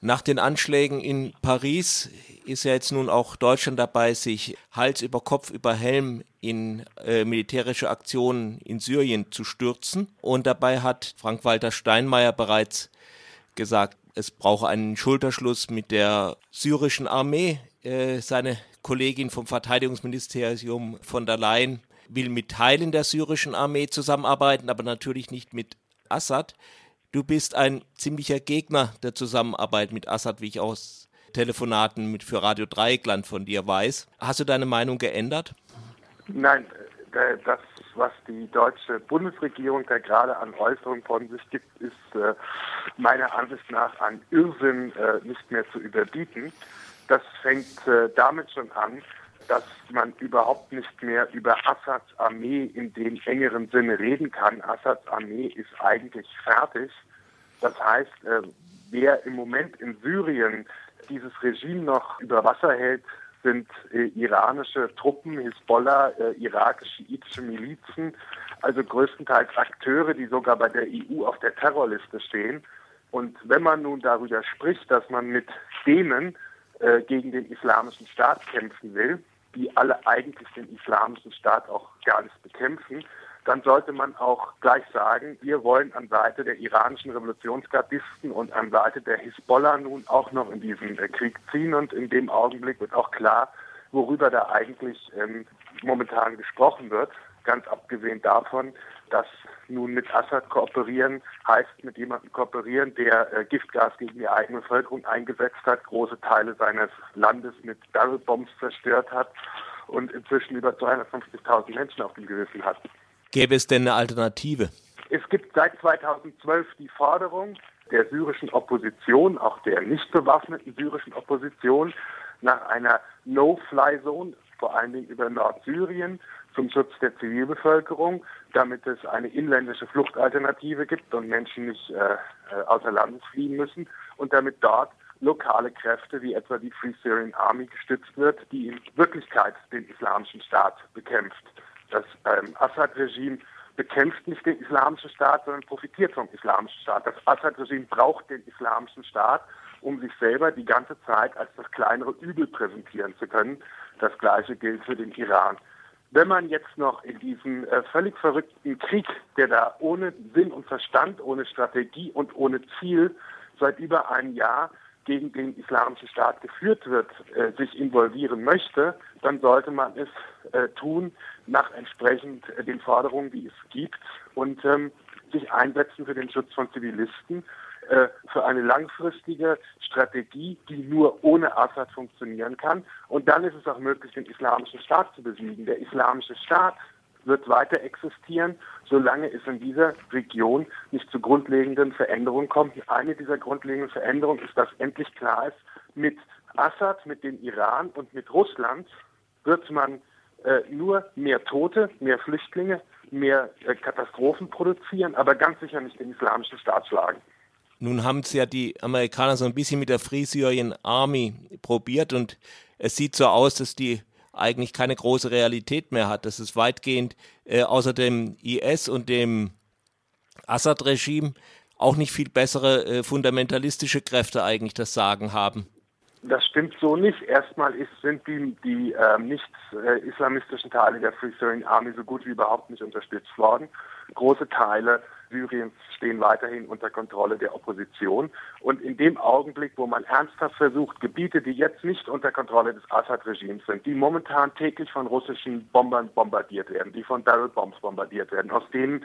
Nach den Anschlägen in Paris ist ja jetzt nun auch Deutschland dabei, sich Hals über Kopf über Helm in äh, militärische Aktionen in Syrien zu stürzen. Und dabei hat Frank-Walter Steinmeier bereits gesagt, es brauche einen Schulterschluss mit der syrischen Armee. Äh, seine Kollegin vom Verteidigungsministerium von der Leyen will mit Teilen der syrischen Armee zusammenarbeiten, aber natürlich nicht mit Assad. Du bist ein ziemlicher Gegner der Zusammenarbeit mit Assad, wie ich aus Telefonaten mit für Radio Dreieckland von dir weiß. Hast du deine Meinung geändert? Nein, äh, das, was die deutsche Bundesregierung da gerade an Äußerungen von sich gibt, ist äh, meiner Ansicht nach an Irrsinn äh, nicht mehr zu überbieten. Das fängt damit schon an, dass man überhaupt nicht mehr über Assads Armee in dem engeren Sinne reden kann. Assads Armee ist eigentlich fertig. Das heißt, äh, wer im Moment in Syrien dieses Regime noch über Wasser hält, sind äh, iranische Truppen, Hisbollah, äh, irakische schiitische Milizen, also größtenteils Akteure, die sogar bei der EU auf der Terrorliste stehen. Und wenn man nun darüber spricht, dass man mit denen gegen den islamischen Staat kämpfen will, die alle eigentlich den islamischen Staat auch gar nicht bekämpfen, dann sollte man auch gleich sagen, wir wollen an Seite der iranischen Revolutionsgardisten und an Seite der Hisbollah nun auch noch in diesen äh, Krieg ziehen. Und in dem Augenblick wird auch klar, worüber da eigentlich ähm, momentan gesprochen wird. Ganz abgesehen davon, dass nun mit Assad kooperieren heißt mit jemandem kooperieren, der äh, Giftgas gegen die eigene Bevölkerung eingesetzt hat, große Teile seines Landes mit Barrelbombs zerstört hat und inzwischen über 250.000 Menschen auf dem Gewissen hat. Gäbe es denn eine Alternative? Es gibt seit 2012 die Forderung der syrischen Opposition, auch der nicht bewaffneten syrischen Opposition, nach einer No-Fly-Zone, vor allen Dingen über Nordsyrien, zum Schutz der Zivilbevölkerung, damit es eine inländische Fluchtalternative gibt und Menschen nicht äh, äh, außer Landes fliehen müssen und damit dort lokale Kräfte wie etwa die Free Syrian Army gestützt wird, die in Wirklichkeit den islamischen Staat bekämpft. Das ähm, Assad-Regime bekämpft nicht den islamischen Staat, sondern profitiert vom islamischen Staat. Das Assad-Regime braucht den islamischen Staat, um sich selber die ganze Zeit als das kleinere Übel präsentieren zu können. Das Gleiche gilt für den Iran wenn man jetzt noch in diesem äh, völlig verrückten Krieg, der da ohne Sinn und Verstand, ohne Strategie und ohne Ziel seit über einem Jahr gegen den Islamischen Staat geführt wird, äh, sich involvieren möchte, dann sollte man es äh, tun nach entsprechend äh, den Forderungen, die es gibt und ähm, sich einsetzen für den Schutz von Zivilisten für eine langfristige Strategie, die nur ohne Assad funktionieren kann. Und dann ist es auch möglich, den Islamischen Staat zu besiegen. Der Islamische Staat wird weiter existieren, solange es in dieser Region nicht zu grundlegenden Veränderungen kommt. Eine dieser grundlegenden Veränderungen ist, dass endlich klar ist, mit Assad, mit dem Iran und mit Russland wird man äh, nur mehr Tote, mehr Flüchtlinge, mehr äh, Katastrophen produzieren, aber ganz sicher nicht den islamischen Staat schlagen. Nun haben es ja die Amerikaner so ein bisschen mit der Free Syrian Army probiert und es sieht so aus, dass die eigentlich keine große Realität mehr hat, dass es weitgehend äh, außer dem IS und dem Assad-Regime auch nicht viel bessere äh, fundamentalistische Kräfte eigentlich das Sagen haben. Das stimmt so nicht. Erstmal ist, sind die, die äh, nicht äh, islamistischen Teile der Free Syrian Army so gut wie überhaupt nicht unterstützt worden. Große Teile Syriens stehen weiterhin unter Kontrolle der Opposition. Und in dem Augenblick, wo man ernsthaft versucht, Gebiete, die jetzt nicht unter Kontrolle des Assad-Regimes sind, die momentan täglich von russischen Bombern bombardiert werden, die von Barrelbombs bombardiert werden, aus denen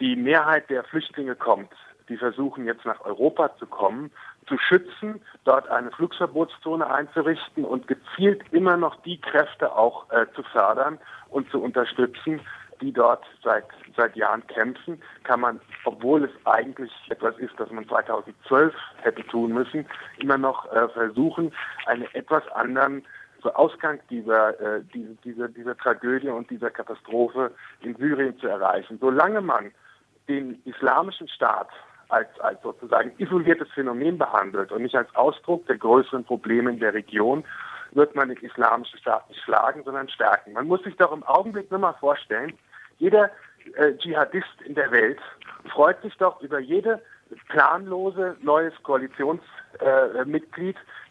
die Mehrheit der Flüchtlinge kommt, die versuchen jetzt nach Europa zu kommen, zu schützen, dort eine Flugverbotszone einzurichten und gezielt immer noch die Kräfte auch äh, zu fördern und zu unterstützen, die dort seit, seit Jahren kämpfen, kann man, obwohl es eigentlich etwas ist, das man 2012 hätte tun müssen, immer noch äh, versuchen, einen etwas anderen so Ausgang dieser, äh, diese, dieser, dieser Tragödie und dieser Katastrophe in Syrien zu erreichen. Solange man den islamischen Staat als, als sozusagen isoliertes Phänomen behandelt und nicht als Ausdruck der größeren Probleme in der Region, wird man den islamischen Staat nicht schlagen, sondern stärken. Man muss sich doch im Augenblick nur mal vorstellen, jeder äh, Dschihadist in der Welt freut sich doch über jede planlose neues Koalitions äh,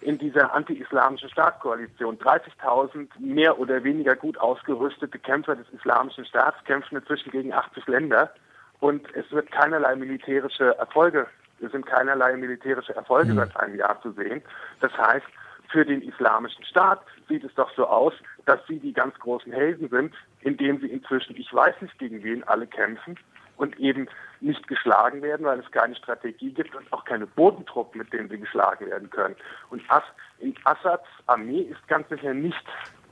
in dieser anti-islamischen Staatskoalition. 30.000 mehr oder weniger gut ausgerüstete Kämpfer des islamischen Staats kämpfen inzwischen gegen 80 Länder und es wird keinerlei militärische Erfolge, es sind keinerlei militärische Erfolge mhm. seit einem Jahr zu sehen. Das heißt, für den islamischen Staat sieht es doch so aus, dass sie die ganz großen Helden sind, indem sie inzwischen, ich weiß nicht gegen wen alle kämpfen und eben nicht geschlagen werden, weil es keine Strategie gibt und auch keine Bodentruppen, mit denen sie geschlagen werden können. Und As in Assads Armee ist ganz sicher nicht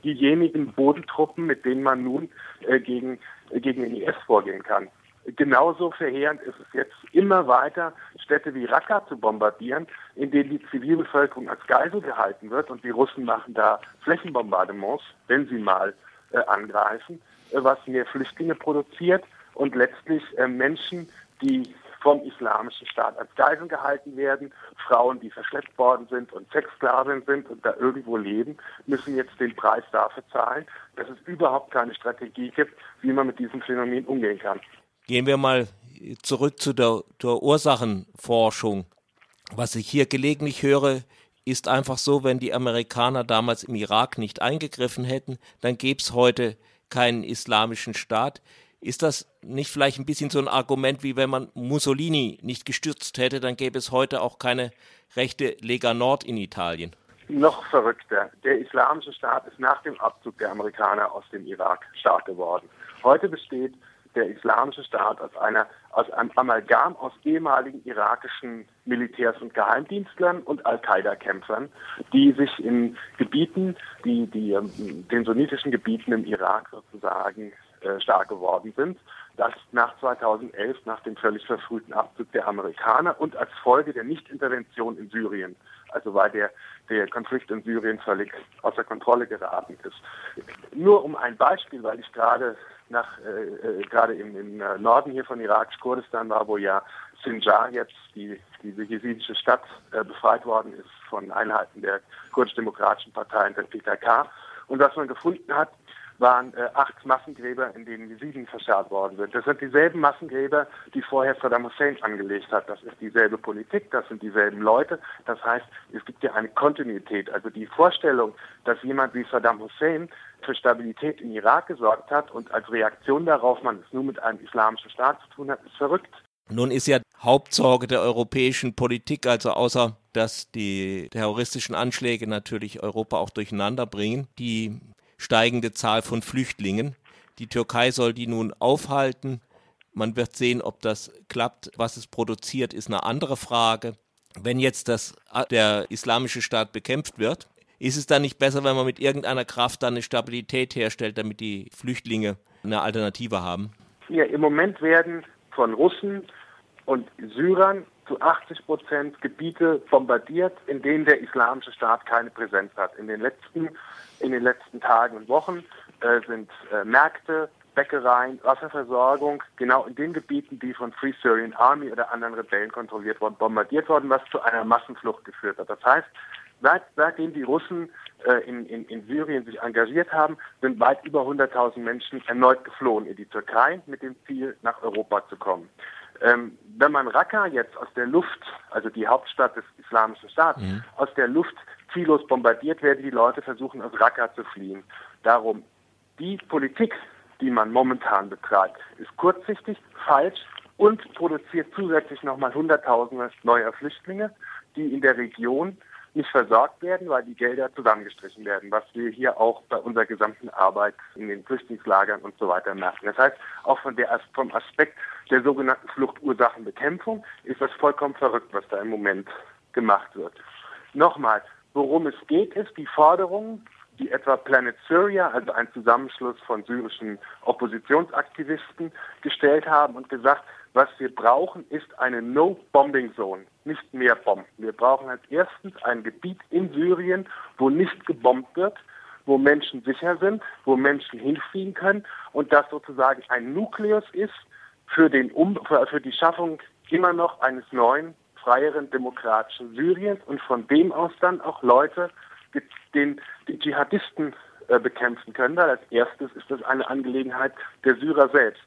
diejenigen Bodentruppen, mit denen man nun äh, gegen, äh, gegen den IS vorgehen kann. Genauso verheerend ist es jetzt immer weiter, Städte wie Raqqa zu bombardieren, in denen die Zivilbevölkerung als Geisel gehalten wird und die Russen machen da Flächenbombardements, wenn sie mal äh, angreifen, äh, was mehr Flüchtlinge produziert und letztlich äh, Menschen, die vom islamischen Staat als Geiseln gehalten werden. Frauen, die verschleppt worden sind und Sexsklaven sind und da irgendwo leben, müssen jetzt den Preis dafür zahlen, dass es überhaupt keine Strategie gibt, wie man mit diesem Phänomen umgehen kann. Gehen wir mal zurück zu der, der Ursachenforschung. Was ich hier gelegentlich höre, ist einfach so, wenn die Amerikaner damals im Irak nicht eingegriffen hätten, dann gäbe es heute keinen islamischen Staat. Ist das nicht vielleicht ein bisschen so ein Argument, wie wenn man Mussolini nicht gestürzt hätte, dann gäbe es heute auch keine rechte Lega Nord in Italien? Noch verrückter. Der Islamische Staat ist nach dem Abzug der Amerikaner aus dem Irak stark geworden. Heute besteht der Islamische Staat aus einer aus einem Amalgam aus ehemaligen irakischen Militärs und Geheimdienstlern und Al-Qaida-Kämpfern, die sich in Gebieten, die, die ähm, den sunnitischen Gebieten im Irak sozusagen äh, stark geworden sind. Das nach 2011, nach dem völlig verfrühten Abzug der Amerikaner und als Folge der Nichtintervention in Syrien, also weil der, der Konflikt in Syrien völlig außer Kontrolle geraten ist. Nur um ein Beispiel, weil ich gerade nach äh, äh gerade im, im, äh, Norden hier von Irak, Kurdistan war, wo ja Sinjar jetzt die diese jesidische Stadt äh, befreit worden ist von Einheiten der kurdisch-demokratischen Partei und der PKK. Und was man gefunden hat, waren äh, acht Massengräber, in denen Jesiden verscharrt worden sind. Das sind dieselben Massengräber, die vorher Saddam Hussein angelegt hat. Das ist dieselbe Politik, das sind dieselben Leute. Das heißt, es gibt ja eine Kontinuität. Also die Vorstellung, dass jemand wie Saddam Hussein für Stabilität in Irak gesorgt hat und als Reaktion darauf man es nur mit einem islamischen Staat zu tun hat, ist verrückt. Nun ist ja Hauptsorge der europäischen Politik, also außer dass die terroristischen Anschläge natürlich Europa auch durcheinander bringen, die steigende Zahl von Flüchtlingen. Die Türkei soll die nun aufhalten. Man wird sehen, ob das klappt. Was es produziert, ist eine andere Frage. Wenn jetzt das, der islamische Staat bekämpft wird, ist es dann nicht besser, wenn man mit irgendeiner Kraft dann eine Stabilität herstellt, damit die Flüchtlinge eine Alternative haben? Ja, im Moment werden von Russen und Syrern zu 80 Prozent Gebiete bombardiert, in denen der islamische Staat keine Präsenz hat. In den letzten, in den letzten Tagen und Wochen äh, sind äh, Märkte, Bäckereien, Wasserversorgung genau in den Gebieten, die von Free Syrian Army oder anderen Rebellen kontrolliert wurden, bombardiert worden, was zu einer Massenflucht geführt hat. Das heißt, Seit, seitdem die Russen äh, in, in, in Syrien sich engagiert haben, sind weit über 100.000 Menschen erneut geflohen in die Türkei mit dem Ziel, nach Europa zu kommen. Ähm, wenn man Raqqa jetzt aus der Luft, also die Hauptstadt des Islamischen Staates, mhm. aus der Luft ziellos bombardiert, werden die Leute versuchen, aus Raqqa zu fliehen. Darum, die Politik, die man momentan betreibt, ist kurzsichtig, falsch und produziert zusätzlich nochmal Hunderttausende neuer Flüchtlinge, die in der Region nicht versorgt werden, weil die Gelder zusammengestrichen werden, was wir hier auch bei unserer gesamten Arbeit in den Flüchtlingslagern und so weiter merken. Das heißt, auch von der, vom Aspekt der sogenannten Fluchtursachenbekämpfung ist das vollkommen verrückt, was da im Moment gemacht wird. Nochmal, worum es geht, ist die Forderung, die etwa Planet Syria, also ein Zusammenschluss von syrischen Oppositionsaktivisten, gestellt haben und gesagt, was wir brauchen, ist eine No-Bombing-Zone, nicht mehr Bomben. Wir brauchen als erstens ein Gebiet in Syrien, wo nicht gebombt wird, wo Menschen sicher sind, wo Menschen hinfliehen können und das sozusagen ein Nukleus ist für, den um für, die Schaffung immer noch eines neuen, freieren, demokratischen Syriens und von dem aus dann auch Leute, den, die Dschihadisten äh, bekämpfen können. Weil als erstes ist das eine Angelegenheit der Syrer selbst.